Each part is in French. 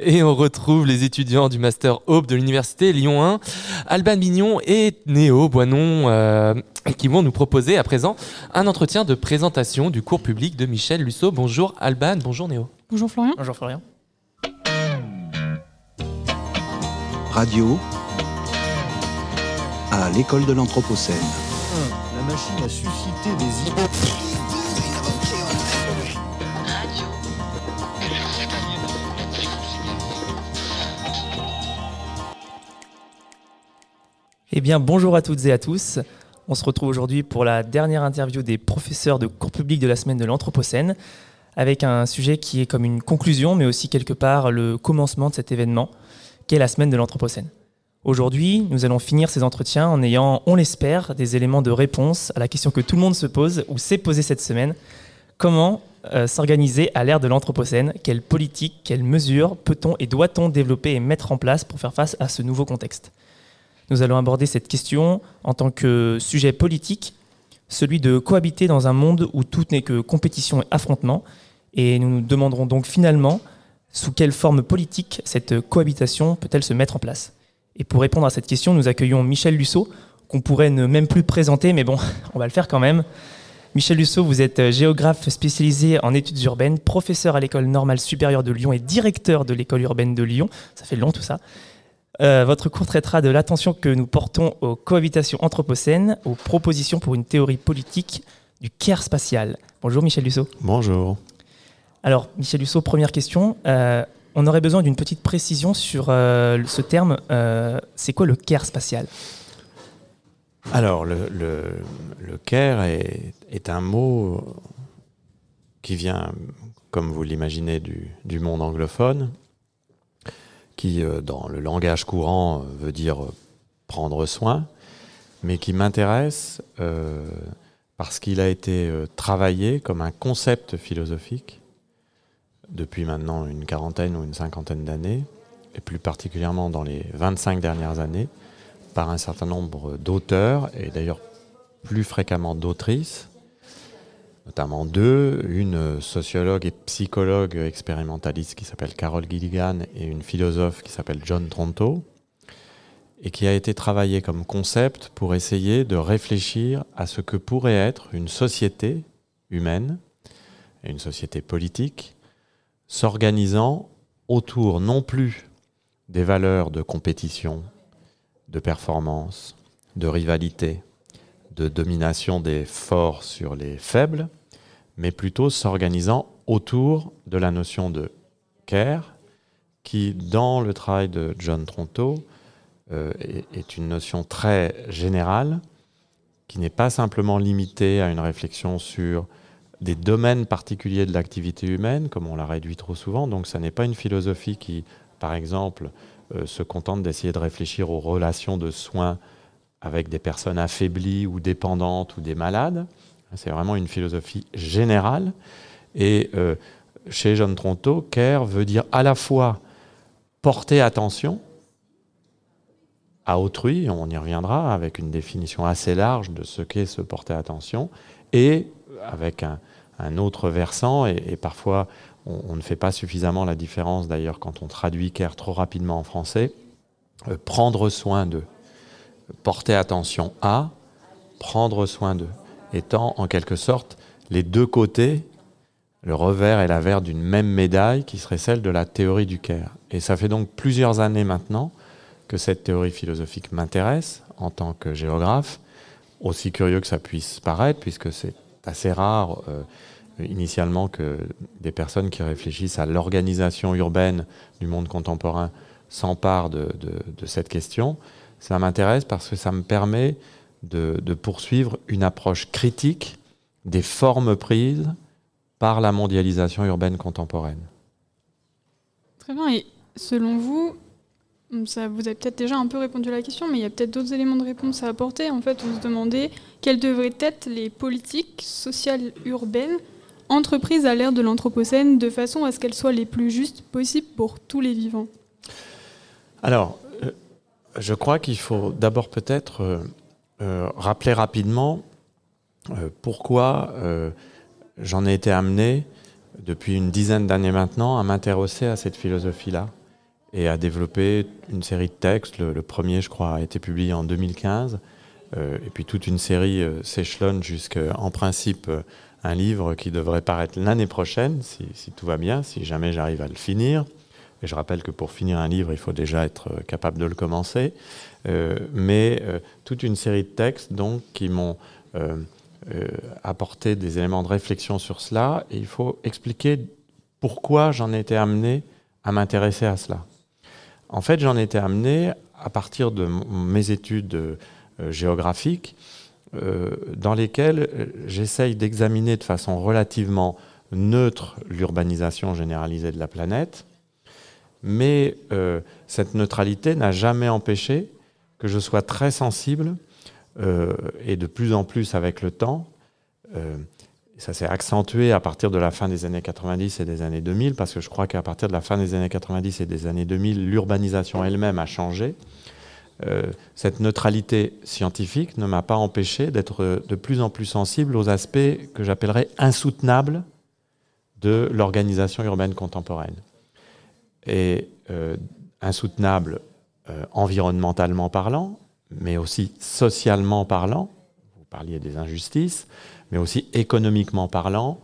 Et on retrouve les étudiants du Master Hope de l'Université Lyon 1, Alban Mignon et Néo Boinon, euh, qui vont nous proposer à présent un entretien de présentation du cours public de Michel Lusso. Bonjour Alban, bonjour Néo. Bonjour Florian. Bonjour Florian. Radio à l'école de l'Anthropocène. La machine a suscité des idées. Eh bien, bonjour à toutes et à tous. On se retrouve aujourd'hui pour la dernière interview des professeurs de cours public de la semaine de l'Anthropocène, avec un sujet qui est comme une conclusion, mais aussi quelque part le commencement de cet événement, qu'est la semaine de l'Anthropocène. Aujourd'hui, nous allons finir ces entretiens en ayant, on l'espère, des éléments de réponse à la question que tout le monde se pose ou s'est posée cette semaine. Comment euh, s'organiser à l'ère de l'Anthropocène? Quelles politiques, quelles mesures peut-on et doit-on développer et mettre en place pour faire face à ce nouveau contexte? Nous allons aborder cette question en tant que sujet politique, celui de cohabiter dans un monde où tout n'est que compétition et affrontement. Et nous nous demanderons donc finalement sous quelle forme politique cette cohabitation peut-elle se mettre en place et pour répondre à cette question, nous accueillons Michel Lusso, qu'on pourrait ne même plus présenter, mais bon, on va le faire quand même. Michel Lusso, vous êtes géographe spécialisé en études urbaines, professeur à l'école normale supérieure de Lyon et directeur de l'école urbaine de Lyon. Ça fait long tout ça. Euh, votre cours traitera de l'attention que nous portons aux cohabitations anthropocènes, aux propositions pour une théorie politique du care spatial. Bonjour Michel Lusso. Bonjour. Alors Michel Lusso, première question. Euh, on aurait besoin d'une petite précision sur euh, ce terme. C'est quoi le care spatial? Alors, le, le, le care est, est, un mot qui vient, comme vous l'imaginez, du, du, monde anglophone, qui, euh, dans le langage courant, veut dire prendre soin, mais qui m'intéresse euh, parce qu'il a été travaillé comme un concept philosophique depuis maintenant une quarantaine ou une cinquantaine d'années, et plus particulièrement dans les 25 dernières années, par un certain nombre d'auteurs, et d'ailleurs plus fréquemment d'autrices, notamment deux, une sociologue et psychologue expérimentaliste qui s'appelle Carol Gilligan et une philosophe qui s'appelle John Tronto, et qui a été travaillé comme concept pour essayer de réfléchir à ce que pourrait être une société humaine, et une société politique, s'organisant autour non plus des valeurs de compétition, de performance, de rivalité, de domination des forts sur les faibles, mais plutôt s'organisant autour de la notion de care, qui, dans le travail de John Tronto, euh, est, une notion très générale, qui n'est pas simplement limitée à une réflexion sur des domaines particuliers de l'activité humaine, comme on l'a réduit trop souvent. Donc, ça n'est pas une philosophie qui, par exemple, euh, se contente d'essayer de réfléchir aux relations de soins avec des personnes affaiblies ou dépendantes ou des malades. C'est vraiment une philosophie générale. Et euh, chez John Tronto, care veut dire à la fois porter attention à autrui, on y reviendra avec une définition assez large de ce qu'est se porter attention, et avec un, autre versant, et, parfois on, on, ne fait pas suffisamment la différence d'ailleurs quand on traduit care trop rapidement en français, euh, prendre soin d'eux, porter attention à, prendre soin d'eux, étant en quelque sorte les deux côtés, le revers et l'avers d'une même médaille qui serait celle de la théorie du care. Et ça fait donc plusieurs années maintenant que cette théorie philosophique m'intéresse en tant que géographe, aussi curieux que ça puisse paraître, puisque c'est assez rare euh, initialement que des personnes qui réfléchissent à l'organisation urbaine du monde contemporain s'emparent de, cette question. Ça m'intéresse parce que ça me permet de, de, poursuivre une approche critique des formes prises par la mondialisation urbaine contemporaine. Très bien. Et selon vous, ça, vous avez peut-être déjà un peu répondu à la question, mais il y a peut-être d'autres éléments de réponse à apporter. En fait, on se demandait quelles devraient être les politiques sociales urbaines entreprises à l'ère de l'Anthropocène de façon à ce qu'elles soient les plus justes possibles pour tous les vivants. Alors, euh, je crois qu'il faut d'abord peut-être euh, rappeler rapidement pourquoi j'en ai été amené depuis une dizaine d'années maintenant, à m'intéresser à cette philosophie-là et à développer une série de textes. Le, premier, je crois, a été publié en 2015. euh, et puis toute une série euh, s'échelonne jusqu'en principe euh, un livre qui devrait paraître l'année prochaine, si, tout va bien, si jamais j'arrive à le finir. Et je rappelle que pour finir un livre, il faut déjà être euh, capable de le commencer. Euh, mais euh, toute une série de textes donc qui m'ont euh, apporté des éléments de réflexion sur cela. Et il faut expliquer pourquoi j'en ai été amené à m'intéresser à cela. En fait, j'en ai été amené à partir de mes études géographiques, dans lesquelles j'essaye d'examiner de façon relativement neutre l'urbanisation généralisée de la planète, mais cette neutralité n'a jamais empêché que je sois très sensible, euh, et de plus en plus avec le temps, euh, ça s'est accentué à partir de la fin des années 90 et des années 2000, parce que je crois qu'à partir de la fin des années 90 et des années 2000, l'urbanisation elle-même a changé. Euh, cette neutralité scientifique ne m'a pas empêché d'être de plus en plus sensible aux aspects que j'appellerais insoutenables de l'organisation urbaine contemporaine. Et insoutenable euh, environnementalement parlant, mais aussi socialement parlant, vous parliez des injustices, mais aussi économiquement parlant,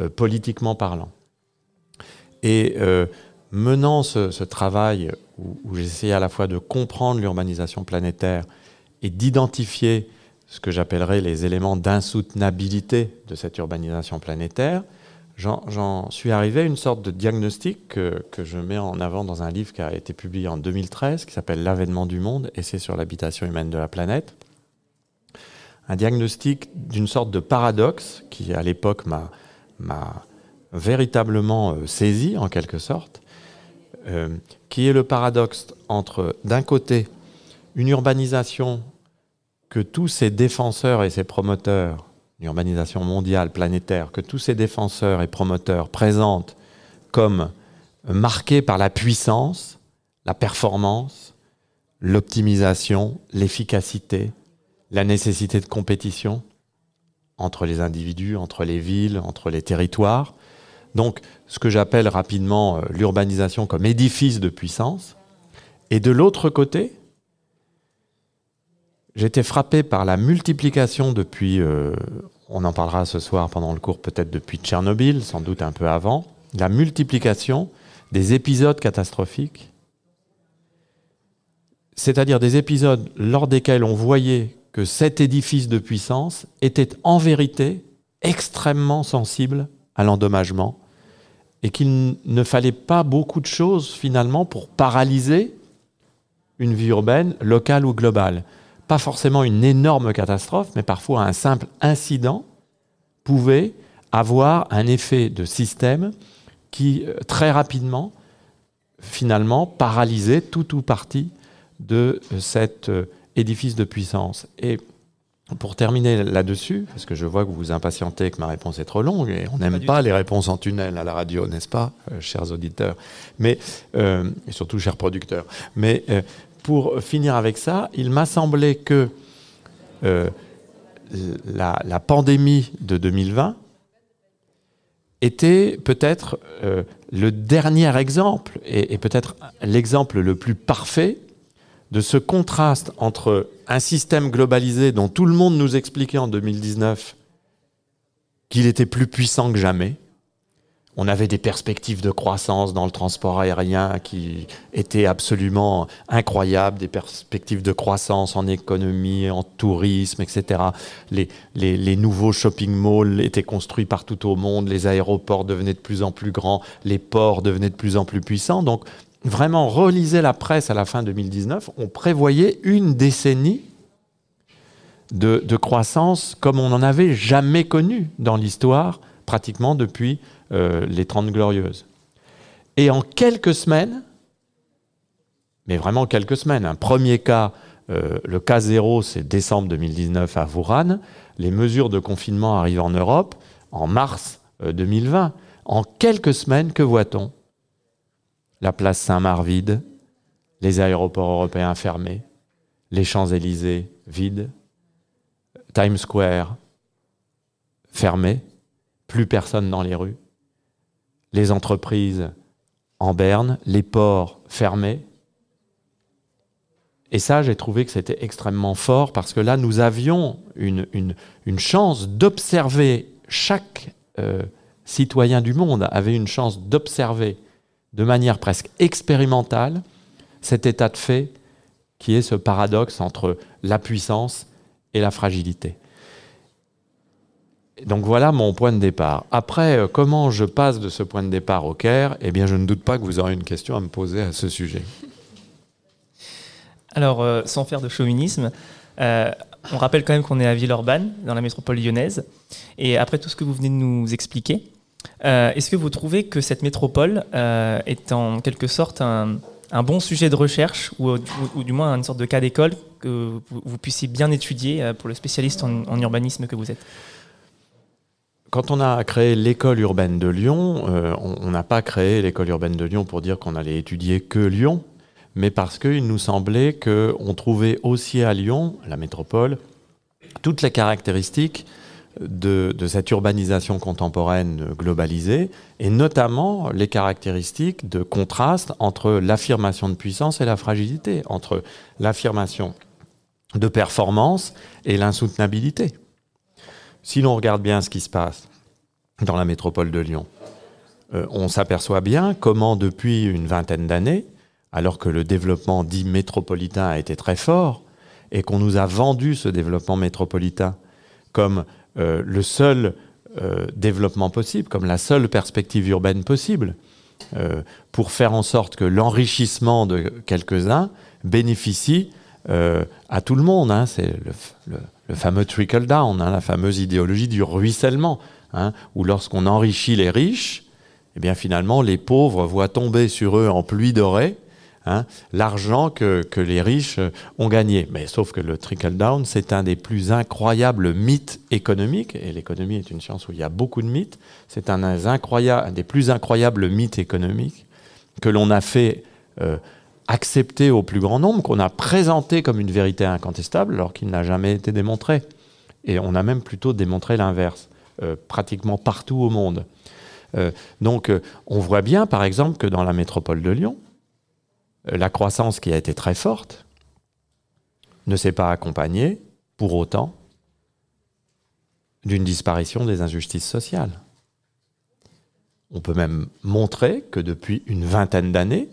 euh, politiquement parlant. Et euh, menant ce, travail où, où j'essayais à la fois de comprendre l'urbanisation planétaire et d'identifier ce que j'appellerais les éléments d'insoutenabilité de cette urbanisation planétaire, j'en suis arrivé à une sorte de diagnostic que, je mets en avant dans un livre qui a été publié en 2013, qui s'appelle L'avènement du monde, essai sur l'habitation humaine de la planète. Un diagnostic d'une sorte de paradoxe qui, à l'époque, m'a véritablement euh, saisi, en quelque sorte, euh, qui est le paradoxe entre, d'un côté, une urbanisation que tous ces défenseurs et ces promoteurs, une urbanisation mondiale, planétaire, que tous ces défenseurs et promoteurs présentent comme marquée par la puissance, la performance, l'optimisation, l'efficacité, la nécessité de compétition entre les individus, entre les villes, entre les territoires. Donc, ce que j'appelle rapidement euh, l'urbanisation comme édifice de puissance. Et de l'autre côté, j'étais frappé par la multiplication depuis, euh, on en parlera ce soir pendant le cours, peut-être depuis Tchernobyl, sans doute un peu avant, la multiplication des épisodes catastrophiques, c'est-à-dire des épisodes lors desquels on voyait que cet édifice de puissance était en vérité extrêmement sensible à l'endommagement et qu'il ne fallait pas beaucoup de choses finalement pour paralyser une vie urbaine locale ou globale. Pas forcément une énorme catastrophe, mais parfois un simple incident pouvait avoir un effet de système qui euh, très rapidement finalement paralysait tout ou partie de euh, cet euh, édifice de puissance. Et pour terminer là-dessus, parce que je vois que vous vous impatientez que ma réponse est trop longue, et on n'aime pas, les réponses en tunnel à la radio, n'est-ce pas, chers auditeurs, mais euh, et surtout chers producteurs. Mais euh, pour finir avec ça, il m'a semblé que euh, la, pandémie de 2020 était peut-être euh, le dernier exemple, et peut-être l'exemple le plus parfait de ce contraste entre un système globalisé dont tout le monde nous expliquait en 2019 qu'il était plus puissant que jamais. On avait des perspectives de croissance dans le transport aérien qui étaient absolument incroyables, des perspectives de croissance en économie, en tourisme, etc. Les, nouveaux shopping malls étaient construits partout au monde, les aéroports devenaient de plus en plus grands, les ports devenaient de plus en plus puissants. Donc, vraiment, relisez la presse à la fin 2019, on prévoyait une décennie de, de croissance comme on n'en avait jamais connu dans l'histoire, pratiquement depuis euh, les Trente Glorieuses. Et en quelques semaines, mais vraiment quelques semaines, un premier cas, euh, le cas zéro, c'est décembre 2019 à Wuhan, les mesures de confinement arrivent en Europe en mars euh, 2020. En quelques semaines, que voit-on? La place Saint-Marc vide, les aéroports européens fermés, les Champs-Élysées vides, Times Square fermé, plus personne dans les rues. les entreprises en berne, les ports fermés. Et ça, j'ai trouvé que c'était extrêmement fort parce que là, nous avions une, chance d'observer, chaque euh, citoyen du monde avait une chance d'observer de manière presque expérimentale cet état de fait qui est ce paradoxe entre la puissance et la fragilité. Donc voilà mon point de départ. Après, euh, comment je passe de ce point de départ au Caire Eh bien, je ne doute pas que vous aurez une question à me poser à ce sujet. Alors, euh, sans faire de chauvinisme, euh, on rappelle quand même qu'on est à Villeurbanne, dans la métropole lyonnaise. Et après tout ce que vous venez de nous expliquer, est-ce que vous trouvez que cette métropole est en quelque sorte un, bon sujet de recherche, ou, du moins une sorte de cas d'école que vous, puissiez bien étudier pour le spécialiste en urbanisme que vous êtes? Quand on a créé l'école urbaine de Lyon, euh, on n'a pas créé l'école urbaine de Lyon pour dire qu'on allait étudier que Lyon, mais parce qu'il nous semblait qu'on trouvait aussi à Lyon, la métropole, toutes les caractéristiques de, cette urbanisation contemporaine globalisée, et notamment les caractéristiques de contraste entre l'affirmation de puissance et la fragilité, entre l'affirmation de performance et l'insoutenabilité si l'on regarde bien ce qui se passe dans la métropole de Lyon, euh, on s'aperçoit bien comment depuis une vingtaine d'années, alors que le développement dit métropolitain a été très fort, et qu'on nous a vendu ce développement métropolitain comme euh, le seul euh, développement possible, comme la seule perspective urbaine possible, pour faire en sorte que l'enrichissement de quelques-uns bénéficie à tout le monde. Hein. C'est le fameux trickle down, hein, la fameuse idéologie du ruissellement, hein, où lorsqu'on enrichit les riches, eh bien finalement les pauvres voient tomber sur eux en pluie dorée l'argent que, les riches ont gagné. Mais sauf que le trickle down, c'est un des plus incroyables mythes économiques, et l'économie est une science où il y a beaucoup de mythes, c'est un, un, des plus incroyables mythes économiques que l'on a fait euh, accepté au plus grand nombre, qu'on a présenté comme une vérité incontestable, alors qu'il n'a jamais été démontré. Et on a même plutôt démontré l'inverse, euh, pratiquement partout au monde. Euh, donc euh, on voit bien, par exemple, que dans la métropole de Lyon, la croissance qui a été très forte ne s'est pas accompagnée, pour autant, d'une disparition des injustices sociales. On peut même montrer que depuis une vingtaine d'années,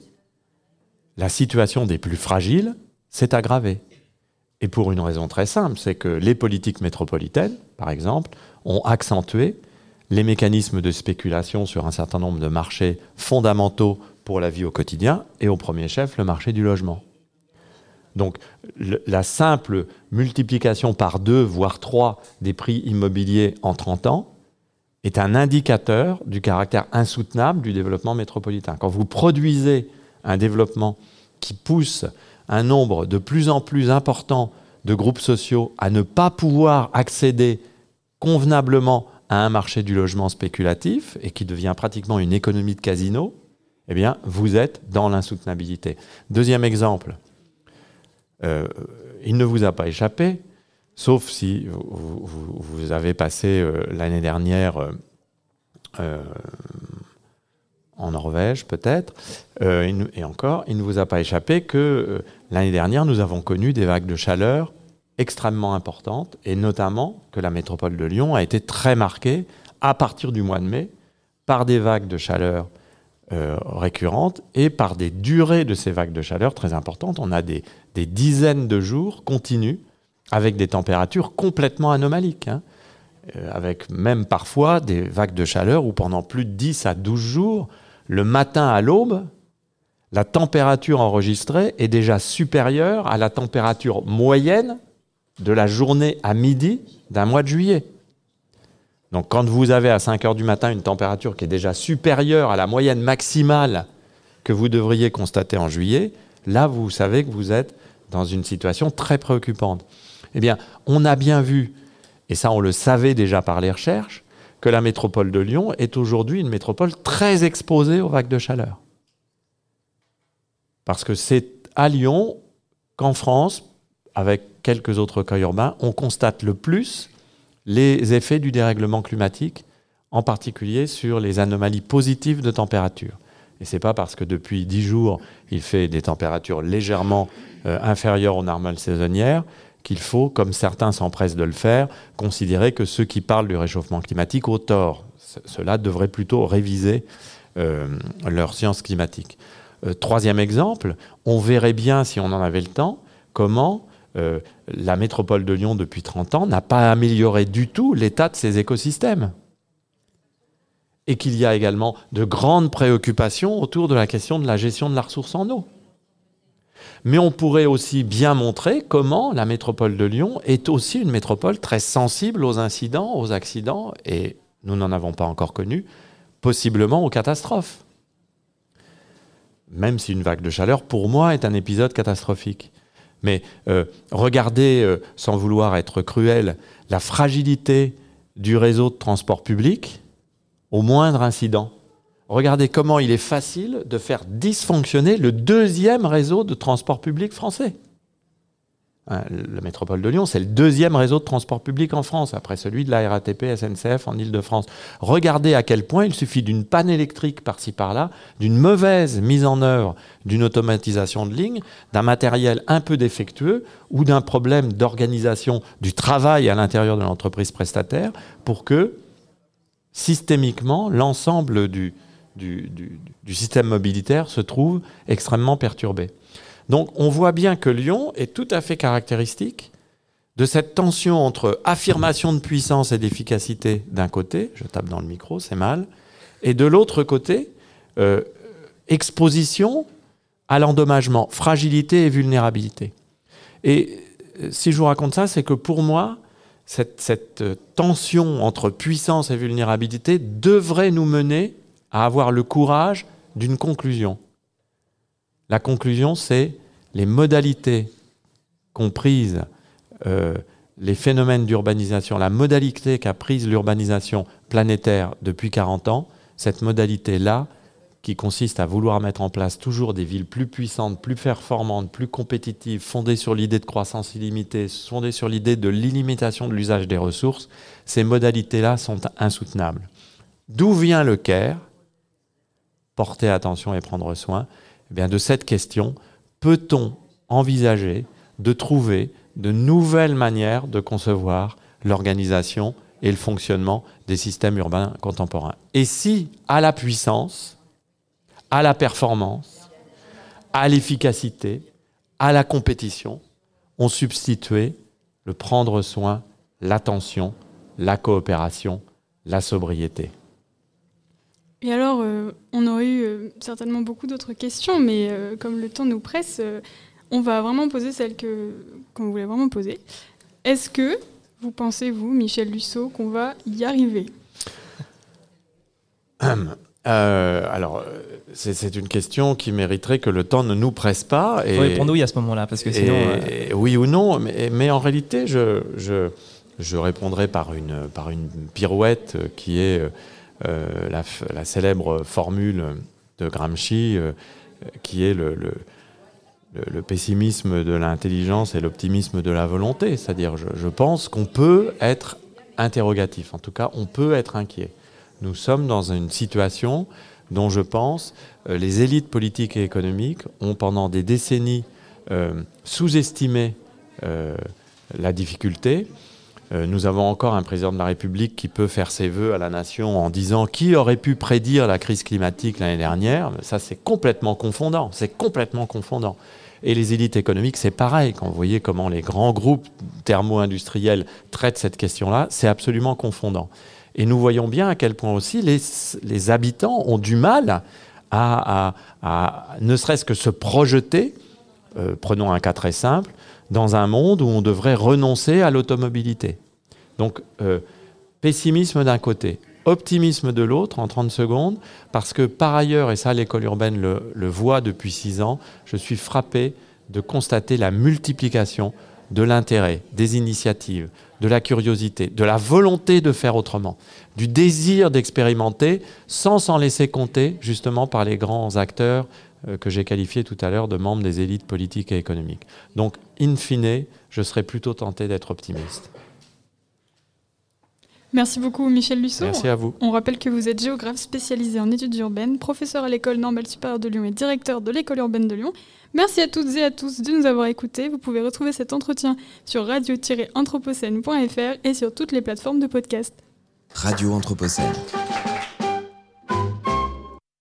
la situation des plus fragiles s'est aggravée. Et pour une raison très simple, c'est que les politiques métropolitaines, par exemple, ont accentué les mécanismes de spéculation sur un certain nombre de marchés fondamentaux pour la vie au quotidien, et au premier chef, le marché du logement. Donc la simple multiplication par deux, voire trois, des prix immobiliers en 30 ans est un indicateur du caractère insoutenable du développement métropolitain. Quand vous produisez un développement qui pousse un nombre de plus en plus important de groupes sociaux à ne pas pouvoir accéder convenablement à un marché du logement spéculatif et qui devient pratiquement une économie de casino, eh bien, vous êtes dans l'insoutenabilité. Deuxième exemple, euh, il ne vous a pas échappé, sauf si vous, avez passé euh, l'année dernière euh, en Norvège peut-être, euh, et encore, il ne vous a pas échappé que euh, l'année dernière, nous avons connu des vagues de chaleur extrêmement importantes, et notamment que la métropole de Lyon a été très marquée à partir du mois de mai par des vagues de chaleur euh, récurrentes et par des durées de ces vagues de chaleur très importantes. On a des, dizaines de jours continus avec des températures complètement anomaliques. Hein. avec même parfois des vagues de chaleur où pendant plus de 10 à 12 jours, le matin à l'aube, la température enregistrée est déjà supérieure à la température moyenne de la journée à midi d'un mois de juillet. Donc quand vous avez à 5 heures du matin une température qui est déjà supérieure à la moyenne maximale que vous devriez constater en juillet, là vous savez que vous êtes dans une situation très préoccupante. Eh bien, on a bien vu, et ça on le savait déjà par les recherches, que la métropole de Lyon est aujourd'hui une métropole très exposée aux vagues de chaleur. Parce que c'est à Lyon qu'en France, avec quelques autres cas urbains, on constate le plus les effets du dérèglement climatique en particulier sur les anomalies positives de température. Et c'est pas parce que depuis 10 jours, il fait des températures légèrement euh, inférieures aux normales saisonnières qu'il faut, comme certains s'empressent de le faire, considérer que ceux qui parlent du réchauffement climatique ont tort. Cela devrait plutôt réviser euh, leur science climatique. Euh, troisième exemple, on verrait bien, si on en avait le temps, comment euh, la métropole de Lyon, depuis 30 ans, n'a pas amélioré du tout l'état de ses écosystèmes. Et qu'il y a également de grandes préoccupations autour de la question de la gestion de la ressource en eau. Mais on pourrait aussi bien montrer comment la métropole de Lyon est aussi une métropole très sensible aux incidents, aux accidents, et nous n'en avons pas encore connu, possiblement aux catastrophes. Même si une vague de chaleur, pour moi, est un épisode catastrophique. Mais euh, regardez, euh, sans vouloir être cruel, la fragilité du réseau de transport public au moindre incident. Regardez comment il est facile de faire dysfonctionner le deuxième réseau de transport public français. Hein, la métropole de Lyon, c'est le deuxième réseau de transport public en France, après celui de la RATP, SNCF en Ile-de-France. Regardez à quel point il suffit d'une panne électrique par-ci par-là, d'une mauvaise mise en œuvre d'une automatisation de ligne, d'un matériel un peu défectueux ou d'un problème d'organisation du travail à l'intérieur de l'entreprise prestataire pour que systémiquement l'ensemble du, du, du, système mobilitaire se trouve extrêmement perturbé. Donc on voit bien que Lyon est tout à fait caractéristique de cette tension entre affirmation de puissance et d'efficacité d'un côté, je tape dans le micro, c'est mal, et de l'autre côté, euh, exposition à l'endommagement, fragilité et vulnérabilité. Et euh, si je vous raconte ça, c'est que pour moi, cette, cette, tension entre puissance et vulnérabilité devrait nous mener à avoir le courage d'une conclusion. La conclusion, c'est les modalités qu'ont prises euh, les phénomènes d'urbanisation, la modalité qu'a prise l'urbanisation planétaire depuis 40 ans, cette modalité-là, qui consiste à vouloir mettre en place toujours des villes plus puissantes, plus performantes, plus compétitives, fondées sur l'idée de croissance illimitée, fondées sur l'idée de l'illimitation de l'usage des ressources, ces modalités-là sont insoutenables. D'où vient le CARE porter attention et prendre soin. Eh bien, De cette question, peut-on envisager de trouver de nouvelles manières de concevoir l'organisation et le fonctionnement des systèmes urbains contemporains? Et si, à la puissance, à la performance, à l'efficacité, à la compétition, on substituait le prendre soin, l'attention, la coopération, la sobriété? Et alors, euh, on aurait eu euh, certainement beaucoup d'autres questions, mais euh, comme le temps nous presse, on va vraiment poser celle que qu'on voulait vraiment poser. Est-ce que vous pensez, vous, Michel Lussot, qu'on va y arriver? Alors, c'est une question qui mériterait que le temps ne nous presse pas. Il faut répondre oui à ce moment-là, parce que sinon. oui ou non, mais, mais en réalité, je, je, je, répondrai par une, par une pirouette qui est euh, la, célèbre formule de Gramsci euh, qui est le, pessimisme de l'intelligence et l'optimisme de la volonté. C'est-à-dire, je, pense qu'on peut être interrogatif, en tout cas, on peut être inquiet. Nous sommes dans une situation dont je pense euh, les élites politiques et économiques ont pendant des décennies sous-estimé la difficulté nous avons encore un président de la République qui peut faire ses vœux à la nation en disant qui aurait pu prédire la crise climatique l'année dernière. Ça, c'est complètement confondant. C'est complètement confondant. Et les élites économiques, c'est pareil. Quand vous voyez comment les grands groupes thermo-industriels traitent cette question-là, c'est absolument confondant. Et nous voyons bien à quel point aussi les, habitants ont du mal à, ne serait-ce que se projeter, euh, prenons un cas très simple, dans un monde où on devrait renoncer à l'automobilité. Donc, euh, pessimisme d'un côté, optimisme de l'autre en 30 secondes, parce que par ailleurs, et ça l'école urbaine le, voit depuis six ans, je suis frappé de constater la multiplication de l'intérêt, des initiatives, de la curiosité, de la volonté de faire autrement, du désir d'expérimenter sans s'en laisser compter justement par les grands acteurs que j'ai qualifié tout à l'heure de membres des élites politiques et économiques. Donc, in fine, je serais plutôt tenté d'être optimiste. Merci beaucoup Michel Lusso. Merci à vous. On rappelle que vous êtes géographe spécialisé en études urbaines, professeur à l'école normale supérieure de Lyon et directeur de l'école urbaine de Lyon. Merci à toutes et à tous de nous avoir écoutés. Vous pouvez retrouver cet entretien sur radio-anthropocène.fr et sur toutes les plateformes de podcast. Radio Anthropocène.